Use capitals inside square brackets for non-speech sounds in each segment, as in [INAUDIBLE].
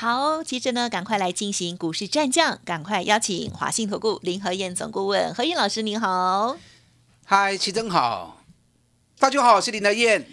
好，接着呢，赶快来进行股市战将，赶快邀请华信投顾林和燕总顾问何燕老师，您好。嗨，齐真好，大家好，我是林和燕。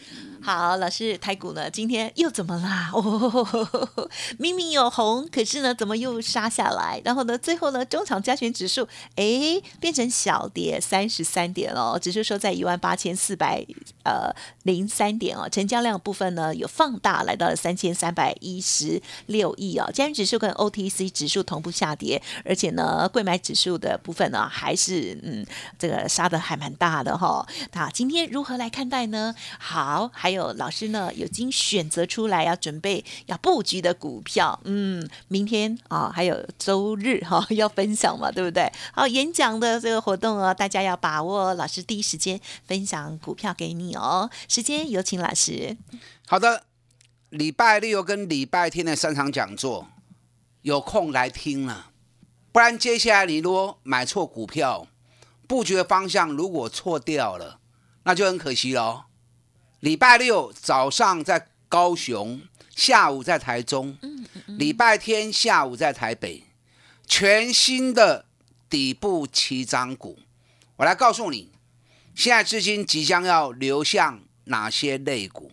好，老师，台股呢今天又怎么啦？哦，[LAUGHS] 明明有红，可是呢，怎么又杀下来？然后呢，最后呢，中场加权指数哎变成小跌三十三点哦，指数说在一万八千四百呃零三点哦，成交量部分呢有放大，来到了三千三百一十六亿哦，加权指数跟 OTC 指数同步下跌，而且呢，贵买指数的部分呢还是嗯这个杀的还蛮大的哈。那今天如何来看待呢？好，还。有老师呢，已经选择出来要准备要布局的股票，嗯，明天啊，还有周日哈要分享嘛，对不对？好，演讲的这个活动哦，大家要把握，老师第一时间分享股票给你哦。时间有请老师。好的，礼拜六跟礼拜天的三场讲座，有空来听了，不然接下来你如果买错股票，布局的方向如果错掉了，那就很可惜喽。礼拜六早上在高雄，下午在台中，礼拜天下午在台北，全新的底部起涨股，我来告诉你，现在资金即将要流向哪些类股？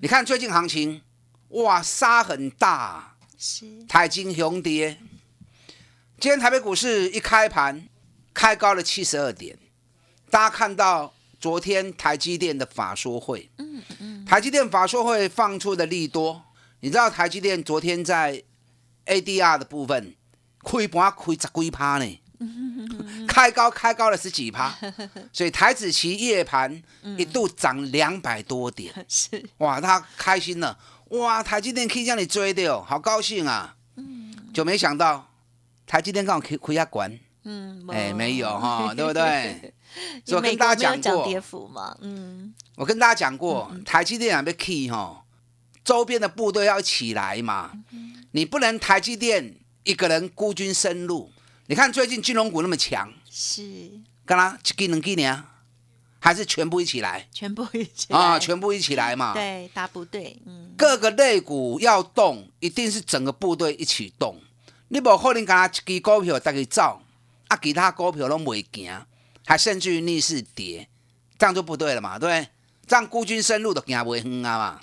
你看最近行情，哇，杀很大，台金雄跌，今天台北股市一开盘开高了七十二点，大家看到。昨天台积电的法说会，嗯嗯，台积电法说会放出的利多，你知道台积电昨天在 ADR 的部分亏盘亏十几趴呢，[LAUGHS] 开高开高了十几趴，所以台子期夜盘一度涨两百多点，[LAUGHS] 是。哇，他开心了，哇，台积电可以让你追的哦，好高兴啊，嗯，就没想到台积电刚好亏亏下关，嗯，哎，没有哈，对不对？[LAUGHS] 我跟大家讲过，跌幅嘛，嗯，我跟大家讲过，台积电被 key 哈，周边的部队要起来嘛，你不能台积电一个人孤军深入。你看最近金融股那么强，是，干啦，一几能几年，还是全部一起来？全部一起啊，全部一起来嘛。[LAUGHS] 对，大部队，嗯，各个类股要动，一定是整个部队一起动。你不可能干啦，一支股票大家走，啊，其他股票都未行。还甚至于逆势跌，这样就不对了嘛，对不对？这样孤军深入都行不远啊嘛。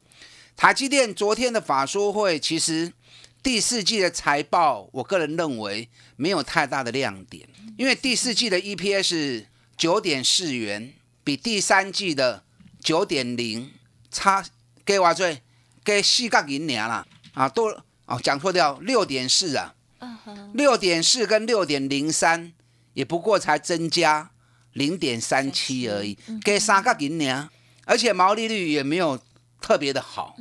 台积电昨天的法说会，其实第四季的财报，我个人认为没有太大的亮点，因为第四季的 EPS 九点四元，比第三季的九点零差给我最给四角银年啦啊，多哦讲错掉六点四啊，六点四跟六点零三也不过才增加。零点三七而已，给三个银两，而且毛利率也没有特别的好。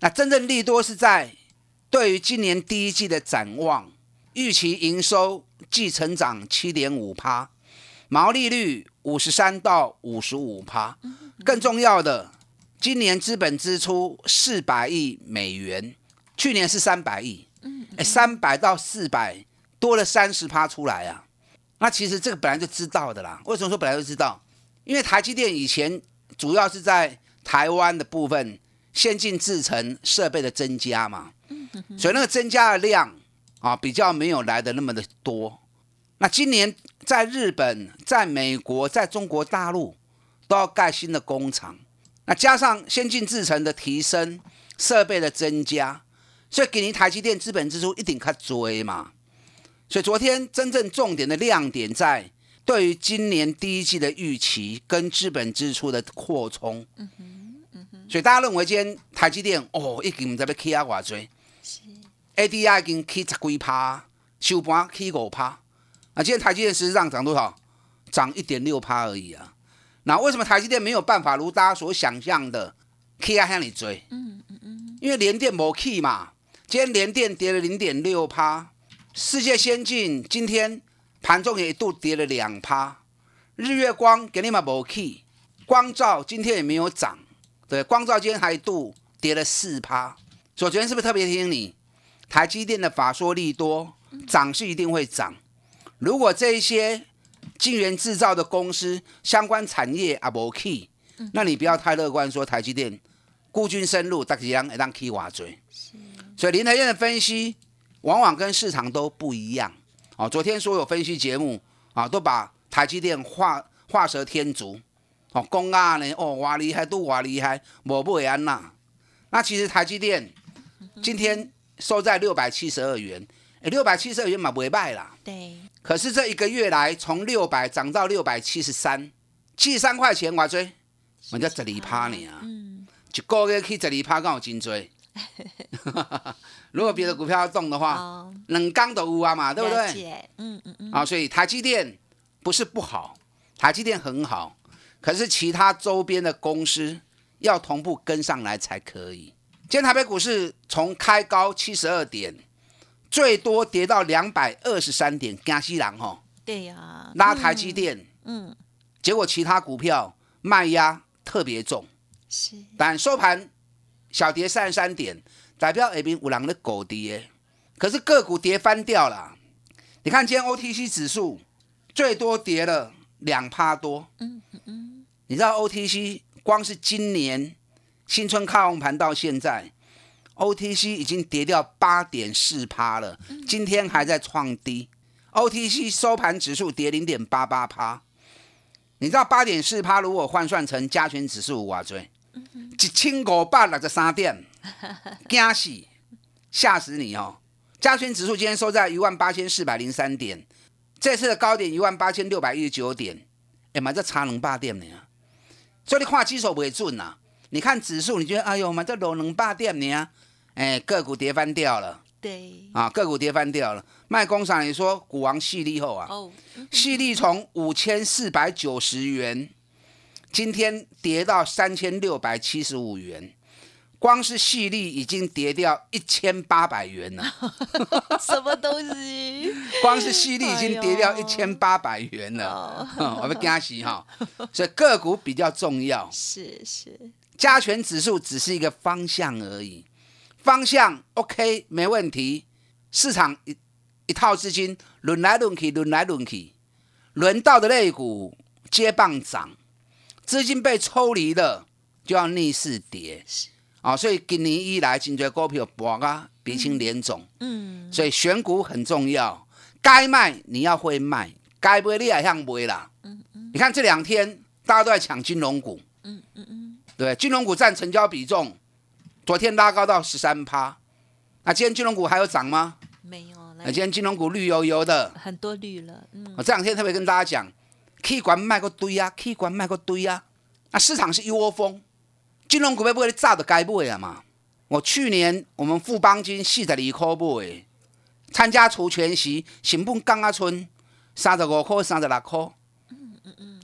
那真正利多是在对于今年第一季的展望，预期营收季成长七点五趴，毛利率五十三到五十五趴。更重要的，今年资本支出四百亿美元，去年是三百亿，哎，三百到四百多了三十趴出来啊。那其实这个本来就知道的啦。为什么说本来就知道？因为台积电以前主要是在台湾的部分先进制程设备的增加嘛，所以那个增加的量啊比较没有来的那么的多。那今年在日本、在美国、在中国大陆都要盖新的工厂，那加上先进制程的提升、设备的增加，所以给您台积电资本支出一定较追嘛。所以昨天真正重点的亮点在对于今年第一季的预期跟资本支出的扩充。嗯哼，嗯哼。所以大家认为今天台积电哦，已经唔知要起啊偌济。是。ADI 已经起十几趴，收盘起五趴。啊，今天台积电实际上涨多少？涨一点六趴而已啊。那为什么台积电没有办法如大家所想象的起啊向你追？嗯嗯嗯。因为联电冇起嘛，今天联电跌了零点六趴。世界先进今天盘中也一度跌了两趴，日月光给你们没 key，光照今天也没有涨，对，光照今天还一度跌了四趴。所以昨天是不是特别提醒你，台积电的法说利多，涨是一定会涨。如果这一些晶圆制造的公司相关产业啊无 key，那你不要太乐观，说台积电孤军深入，大家会当 key 瓦追。所以林台燕的分析往往跟市场都不一样。哦，昨天所有分析节目啊，都把台积电画画蛇添足。哦，公啊呢，哦，哇厉害，都哇厉害，我不会安呐。那其实台积电 [LAUGHS] 今天收在六百七十二元，哎，六百七十二元嘛不会卖啦。对，可是这一个月来，从六百涨到六百七十三，七十三块钱我追，我叫十二趴呢啊。嗯，一个月去十二趴，刚好真追。[LAUGHS] 如果别的股票要动的话，哦，冷钢的乌啊嘛，对不对？嗯嗯嗯，啊，所以台积电不是不好，台积电很好，可是其他周边的公司要同步跟上来才可以。今天台北股市从开高七十二点，最多跌到两百二十三点，加西郎哈对呀，拉台积电，嗯，结果其他股票卖压特别重，是，但收盘小跌三十三点，代表下边有人的狗跌，可是个股跌翻掉了。你看今天 OTC 指数最多跌了两趴多，嗯嗯，你知道 OTC 光是今年新春开红盘到现在，OTC 已经跌掉八点四趴了，今天还在创低。OTC 收盘指数跌零点八八趴，你知道八点四趴如果换算成加权指数哇追，一千五百六十三点，惊死，吓死你哦！加权指数今天收在一万八千四百零三点，这次的高点一万八千六百一十九点，哎妈，这差两百点呢。所以你看基手不会准呐、你看指数，你觉得哎呦妈，这落两百点呢？哎，个股跌翻掉了。对，啊，个股跌翻掉了。卖工厂你说股王细粒后啊，哦，细粒从五千四百九十元，今天跌到三千六百七十五元，光是细粒已经跌掉一千八百元了。[LAUGHS] 什么东西？[LAUGHS] 光是细粒已经跌掉一千八百元了，我们惊喜哈。[LAUGHS] 所以个股比较重要，是是，加权指数只是一个方向而已，方向 OK 没问题。市场一一套资金轮来轮去，轮来轮去，轮到的类股接棒涨，资金被抽离了就要逆势跌啊、所以今年以来，真多股票博啊鼻青脸肿。嗯，所以选股很重要，该卖你要会卖，该卖你也向卖啦。你看这两天大家都在抢金融股，嗯嗯嗯，对，金融股占成交比重，昨天拉高到十三趴。那今天金融股还有涨吗？没有，那今天金融股绿油油的。很多绿了，嗯，我这两天特别跟大家讲，K 管卖个堆啊，K 管卖个堆啊。啊，市场是一窝蜂，金融股要不会炸的该买啊嘛。我去年我们富邦金四十二块买，参加除权时，成本降啊村三十五块、三十六块。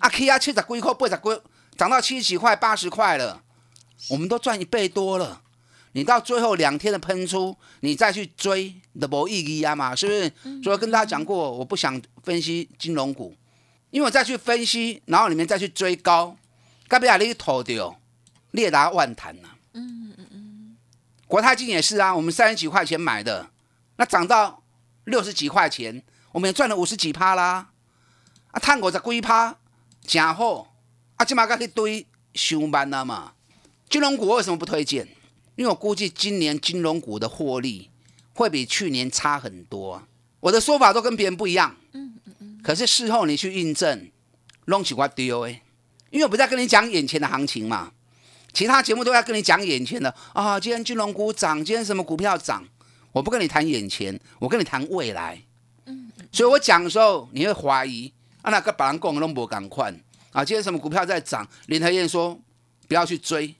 啊，起啊七十几块、八十几，涨到七十几块、八十块了，我们都赚一倍多了。你到最后两天的喷出，你再去追，都没意义啊嘛，是不是？所以跟大家讲过，我不想分析金融股，因为我再去分析，然后你们再去追高，该不要你投掉，列达万谈呐、嗯嗯嗯，国泰金也是啊，我们三十几块钱买的，那涨到六十几块钱，我们也赚了五十几趴啦。啊，探五十几趴，真好。啊，即马甲去堆上班了嘛。金融股为什么不推荐？因为我估计今年金融股的获利会比去年差很多。我的说法都跟别人不一样。可是事后你去印证，弄起我丢诶。因为我不在跟你讲眼前的行情嘛。其他节目都在跟你讲眼前的啊，今天金融股涨，今天什么股票涨，我不跟你谈眼前，我跟你谈未来。所以我讲的时候，你会怀疑啊，那个别人讲的都无赶快啊，今天什么股票在涨？林和燕说不要去追，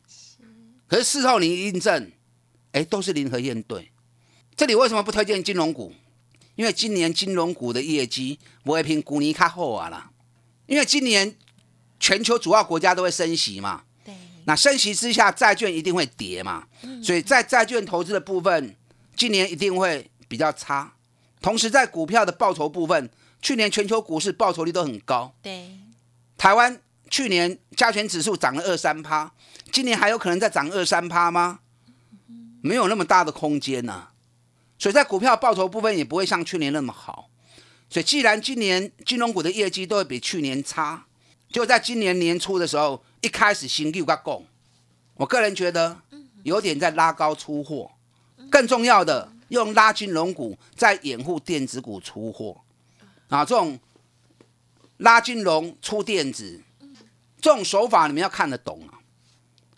可是事后你印证，哎，都是林和燕对。这里为什么不推荐金融股？因为今年金融股的业绩不会拼股尼卡后啊啦，因为今年全球主要国家都会升息嘛。对，那升息之下，债券一定会跌嘛，所以在债券投资的部分，今年一定会比较差。同时，在股票的报酬部分，去年全球股市报酬率都很高，对，台湾去年加权指数涨了二三趴，今年还有可能再涨二三趴吗？没有那么大的空间呐、所以在股票报酬部分也不会像去年那么好。所以既然今年金融股的业绩都会比去年差，就在今年年初的时候，一开始新六个供，我个人觉得有点在拉高出货，更重要的用拉金融股在掩护电子股出货，啊，这种拉金融出电子，这种手法你们要看得懂啊。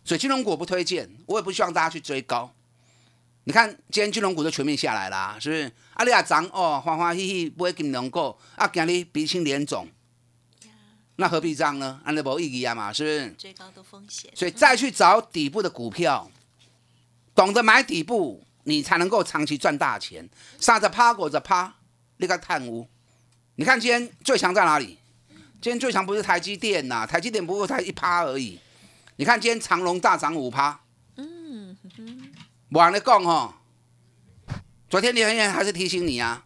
所以金融股不推荐，我也不希望大家去追高。你看今天金融股都全面下来啦，是不是？啊，你啊涨哦，欢欢喜喜买金融股，啊，今日鼻青脸肿，那何必这样呢？安尼无意义啊嘛，是不是？最高的风险，所以再去找底部的股票，懂得买底部，你才能够长期赚大钱。杀着趴，裹着趴，那个探污。你看今天最强在哪里？今天最强不是台积电呐、台积电不过才一趴而已。你看今天长隆大涨五趴，嗯，我跟你讲哦，昨天连夜还是提醒你啊，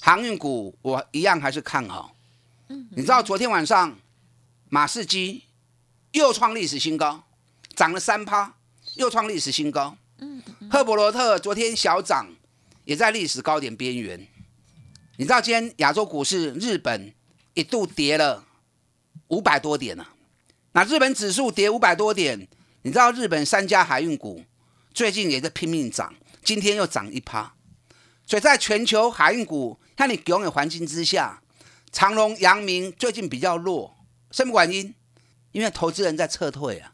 航运股我一样还是看好。你知道昨天晚上马士基又创历史新高，涨了三趴，又创历史新高。赫伯罗特昨天小涨，也在历史高点边缘。你知道今天亚洲股市日本一度跌了五百多点呢、那日本指数跌五百多点，你知道日本三家海运股最近也在拼命涨，今天又涨一趴。所以在全球海运股看你拥有环境之下，长隆、阳明最近比较弱，什么原因？因为投资人在撤退啊。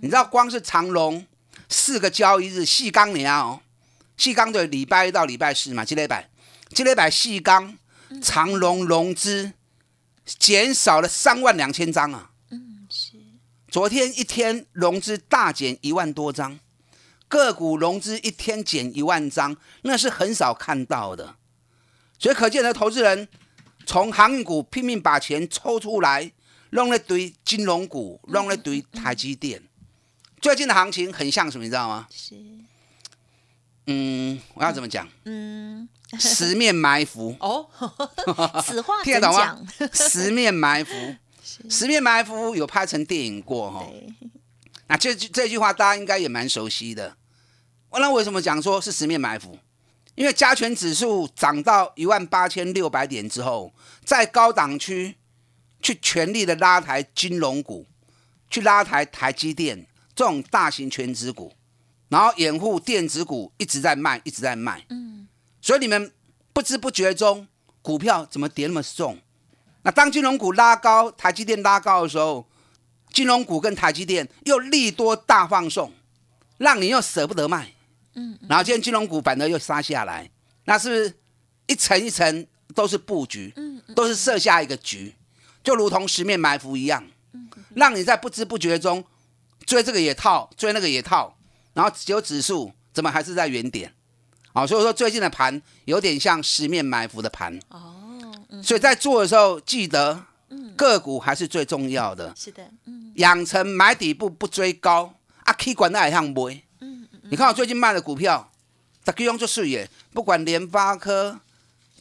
你知道光是长隆四个交易日，细钢年哦，细钢的礼拜一到礼拜四嘛，这礼拜，这礼拜细钢长隆融资减少了三万两千张啊。是昨天一天融资大减一万多张，个股融资一天减一万张，那是很少看到的。所以可见的投资人从航运股拼命把钱抽出来，弄了堆金融股，弄了堆台积电。最近的行情很像什么，你知道吗？是，嗯，我要怎么讲？嗯，十面埋伏，[LAUGHS] 哦，[LAUGHS] 此话听得懂吗？？[LAUGHS] 十面埋伏，十面埋伏有拍成电影过哈。对，那这句这句话大家应该也蛮熟悉的。那为什么讲说是十面埋伏？因为加权指数涨到一万八千六百点之后，在高档区去全力的拉抬金融股，去拉抬台积电这种大型全指股，然后掩护电子股一直在卖，一直在卖。嗯，所以你们不知不觉中，股票怎么跌那么重？那当金融股拉高，台积电拉高的时候，金融股跟台积电又利多大放送，让你又舍不得卖。嗯，然后今天金融股反而又杀下来，那是不是一层一层都是布局，都是设下一个局，就如同十面埋伏一样，让你在不知不觉中追这个也套，追那个也套，然后只有指数怎么还是在原点？好，所以说最近的盘有点像十面埋伏的盘。哦，所以在做的时候，记得个股还是最重要的，是的，嗯，养成买底部不追高，啊，K 管那也像买。你看我最近卖的股票，大家用做视野，不管联发科、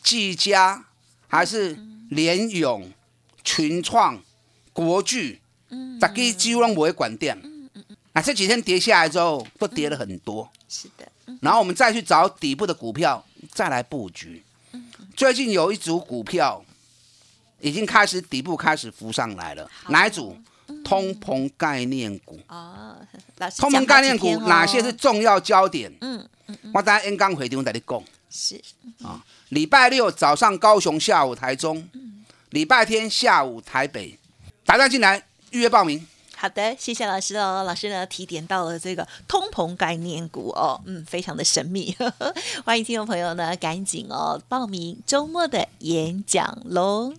技嘉还是联永、群创、国巨，大家几乎都不会管店。啊这几天跌下来之后，都跌了很多。是的，嗯。然后我们再去找底部的股票，再来布局。最近有一组股票已经开始底部开始浮上来了，哪一组？通膨概念股。哦，[LAUGHS] 老师通膨概念股哪些是重要焦点？嗯我等下 N 刚回电在你讲。是啊礼拜六早上高雄，下午台中，礼拜天下午台北，打电进来预约报名。好的，谢谢老师哦。老师呢提点到了这个通膨概念股哦，嗯，非常的神秘，[LAUGHS] 欢迎听众朋友呢赶紧哦报名周末的演讲喽。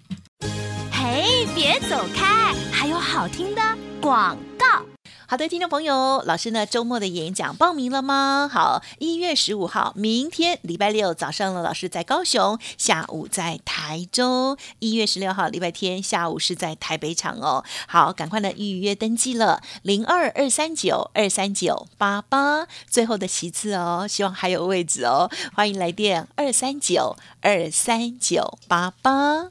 嘿，别走开，还有好听的广告。好的，听众朋友，老师呢周末的演讲报名了吗？好，一月十五号，明天礼拜六早上呢，老师在高雄，下午在台中；一月十六号礼拜天下午是在台北场哦。好，赶快呢预约登记了，零二二三九二三九八八，最后的席次哦，希望还有位置哦，欢迎来电二三九二三九八八。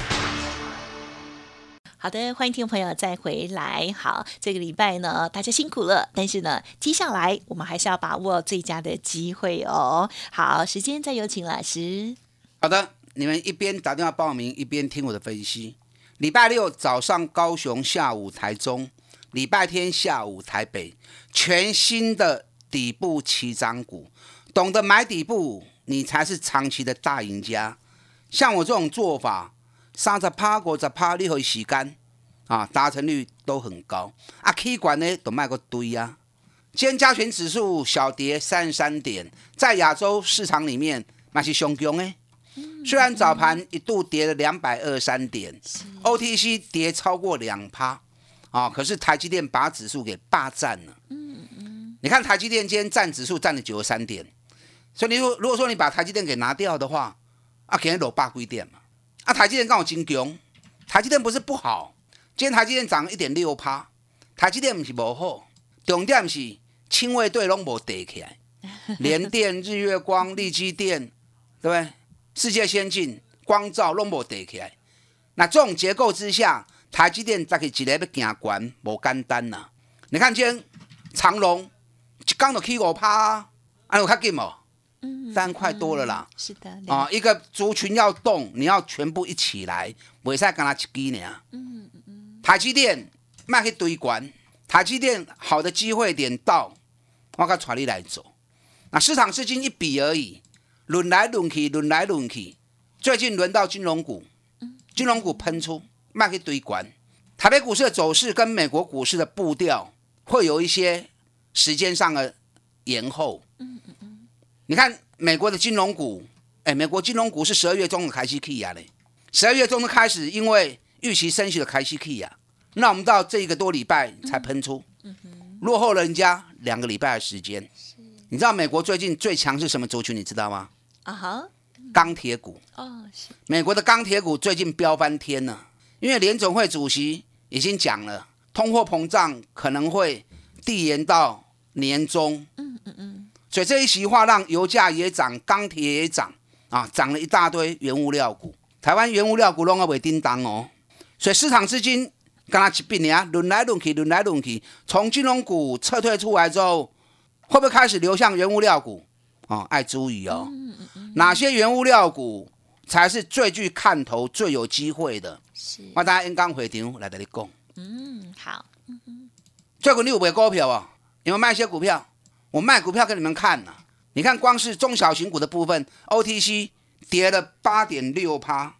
好的，欢迎听众朋友再回来。好，这个礼拜呢，大家辛苦了，但是呢，接下来我们还是要把握最佳的机会哦。好，时间再有请老师。好的，你们一边打电话报名，一边听我的分析。礼拜六早上高雄，下午台中；礼拜天下午台北，全新的底部起涨股，懂得买底部，你才是长期的大赢家。像我这种做法，三十趴、五十趴，你可以时间啊，达成率都很高。啊，K 管呢都卖个堆啊。今天加权指数小跌三十三点，在亚洲市场里面那是上强的。虽然早盘一度跌了两百二三点，OTC 跌超过两趴，啊，可是台积电把指数给霸占了。嗯嗯，你看台积电今天占指数占了九十三点，所以你说如果说你把台积电给拿掉的话，啊，肯定落霸归点嘛。啊，台积电刚好金强，台积电不是不好，今天台积电涨一点六趴，台积电不是不好，重点是清卫队拢无跌起来，[LAUGHS] 联电、日月光、力基电，对不对？世界先进、光照拢无跌起来，那这种结构之下，台积电再去一个要行悬，无简单呐。你看今天长隆一刚就起五趴，啊，有较紧无？嗯，三块多了啦。是的，啊，一个族群要动，你要全部一起来，袂使干他一支呢。嗯嗯台积电卖去堆关，台积电好的机会点到，我甲带你来走。那市场资金一比而已。轮来轮去，轮来轮去，最近轮到金融股，金融股喷出，卖去堆管。台北股市的走势跟美国股市的步调会有一些时间上的延后。你看美国的金融股，哎，美国金融股是十二月中的开息 key 呀嘞，十二月中的开始，因为预期升息的开息 key 呀，那我们到这一个多礼拜才喷出，落后了人家两个礼拜的时间。你知道美国最近最强是什么族群？你知道吗？啊哈，钢铁股哦，是美国的钢铁股最近飙翻天了，因为联总会主席已经讲了，通货膨胀可能会递延到年中。嗯嗯嗯，所以这一席话让油价也涨，钢铁也涨啊，涨了一大堆原物料股。台湾原物料股弄个尾叮当哦，所以市场资金跟他一并啊，轮来轮去，轮来轮去，从金融股撤退出来之后。会不会开始流向原物料股？哦，爱注意哦。哪些原物料股才是最具看头、最有机会的？是。我大家应刚回场来跟你讲。嗯，好。最近你有买股票啊？有没有卖一些股票？我卖股票给你们看呐。你看，光是中小型股的部分，OTC 跌了八点六趴，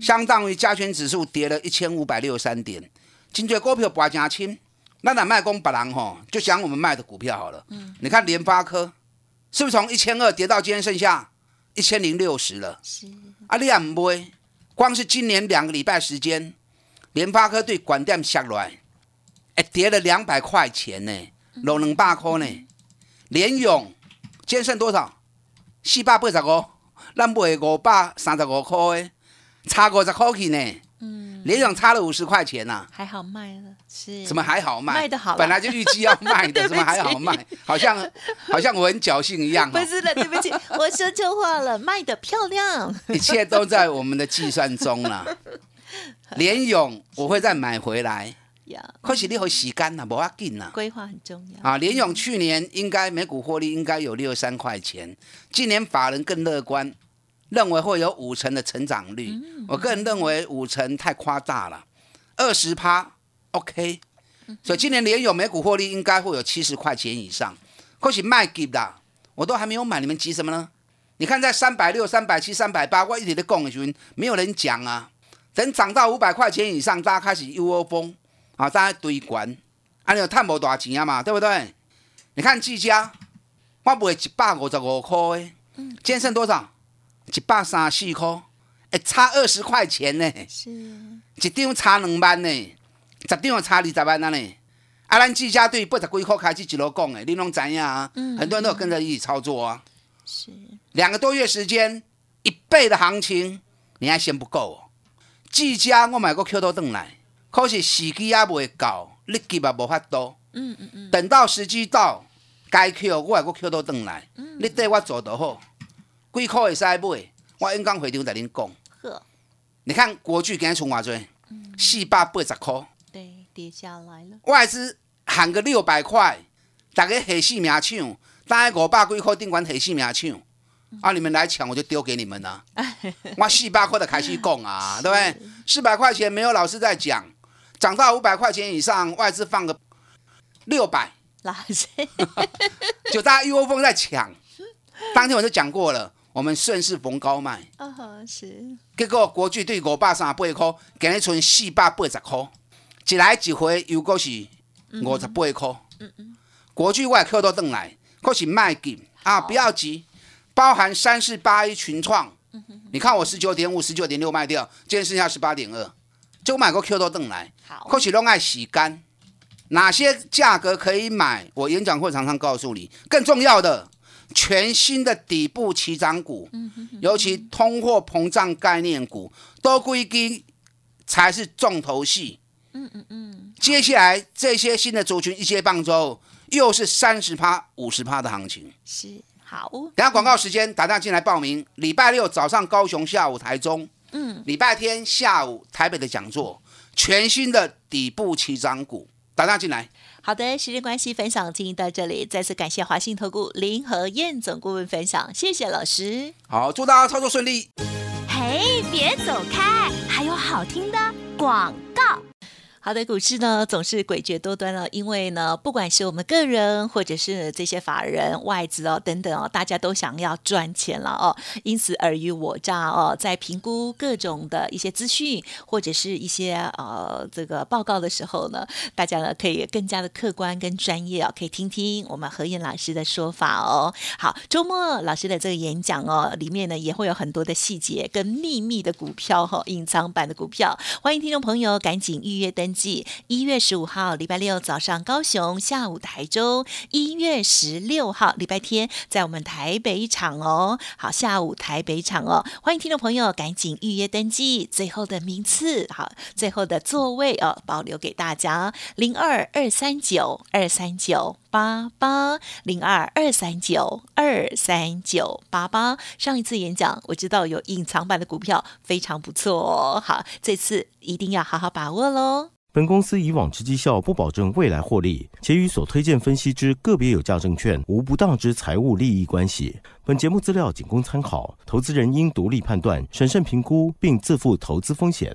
相当于加权指数跌了一千五百六十三点。真多股票博真轻。那哪卖公把人吼，就讲我们卖的股票好了。嗯，你看联发科是不是从一千二跌到今天剩下一千零六十了？是。啊，你也唔买，光是今年两个礼拜时间，联发科对管店下来，哎，跌了两百块钱呢，落两百块呢。联勇今天剩多少？四百八十五，咱卖五百三十五块的，差五十块去呢。嗯，联勇差了五十块钱呐，还好卖了，是？怎么还好卖？卖的好，本来就预计要卖的，[LAUGHS] 怎么还好卖？好像好像我很侥幸一样。不是的，对不起，[LAUGHS] 我说错话了，卖的漂亮。一切都在我们的计算中了。联勇我会再买回来，可是你会洗干呐，不要紧呐。规划很重要啊。联勇去年应该每股获利应该有六三块钱，今年法人更乐观。认为会有五成的成长率，我个人认为五成太夸大了，二十趴 OK，所以今年联勇每股获利应该会有七十块钱以上。可是卖给啦，我都还没有买，你们急什么呢？你看在三百六、三百七、三百八，我一直在讲的时候，没有人讲啊。等涨到五百块钱以上，大家开始一窝蜂啊，大家堆关，啊，你有探无多少钱啊嘛，对不对？你看技嘉，我卖一百五十五块的，今天剩多少？一百三十四块，哎，差二十块钱呢，是一张差两万呢，十张差二十万啊呢。啊，咱技嘉对八十几块开始一路讲的，你拢知影啊？很多人都有跟着一起操作啊。是，两个多月时间，一倍的行情，你还嫌不够、哦？技嘉我买过 Q 都等来，可是时机也未到，你急也无法度。嗯嗯嗯，等到时机到，该扣我还个 Q 都等来，你对我做就好。几块会使买，我演讲会场在恁讲。呵，你看国巨今日冲偌济，四百八十块，对，跌下来了，外资喊个六百块，大家下死命抢，大概五百几块顶管下死命抢。啊！你们来抢，我就丢给你们了。[LAUGHS] 我四百块的开始讲啊，对不对？四百块钱没有老师在讲，涨到五百块钱以上，外资放个六百，[LAUGHS] 老师，就大家一窝蜂在抢。当天我就讲过了，我们顺势逢高卖，啊哈，是，结果国巨对五百三十八块，今日剩四百八十块，一来一回又果是五十八块。国巨外客都等来，可是卖紧。啊，不要急。包含三四八一群创，你看我十九点五、十九点六卖掉，今天剩下十八点二，就买个 Q 多凳来，好，或许都爱洗干。哪些价格可以买？我演讲会常常告诉你。更重要的，全新的底部起涨股，尤其通货膨胀概念股，多归基才是重头戏。嗯嗯嗯。接下来这些新的族群一接棒之后，又是三十趴、五十趴的行情。是。好，等下广告时间，打电话进来报名。礼拜六早上高雄，下午台中。嗯，礼拜天下午台北的讲座，全新的底部起涨股，打家进来。好的，时间关系，分享进行到这里，再次感谢华信投顾林和燕总顾问分享，谢谢老师。好，祝大家操作顺利。嘿，别走开，还有好听的广告。好的，股市呢总是诡谲多端了，因为呢，不管是我们个人或者是这些法人、外资哦等等哦，大家都想要赚钱了哦，因此尔虞我诈哦，在评估各种的一些资讯或者是一些呃这个报告的时候呢，大家呢可以更加的客观跟专业哦，可以听听我们何燕老师的说法哦。好，周末老师的这个演讲哦，里面呢也会有很多的细节跟秘密的股票哈，隐藏版的股票，欢迎听众朋友赶紧预约登。一月十五号礼拜六早上高雄，下午台中；一月十六号礼拜天在我们台北场哦。好，下午台北场哦，欢迎听众朋友赶紧预约登记，最后的名次好，最后的座位哦，保留给大家。零二二三九二三九八八零二二三九二三九八八。上一次演讲我知道有隐藏版的股票非常不错，好，这次一定要好好把握喽。本公司以往之绩效不保证未来获利，且与所推荐分析之个别有价证券无不当之财务利益关系。本节目资料仅供参考，投资人应独立判断、审慎评估，并自负投资风险。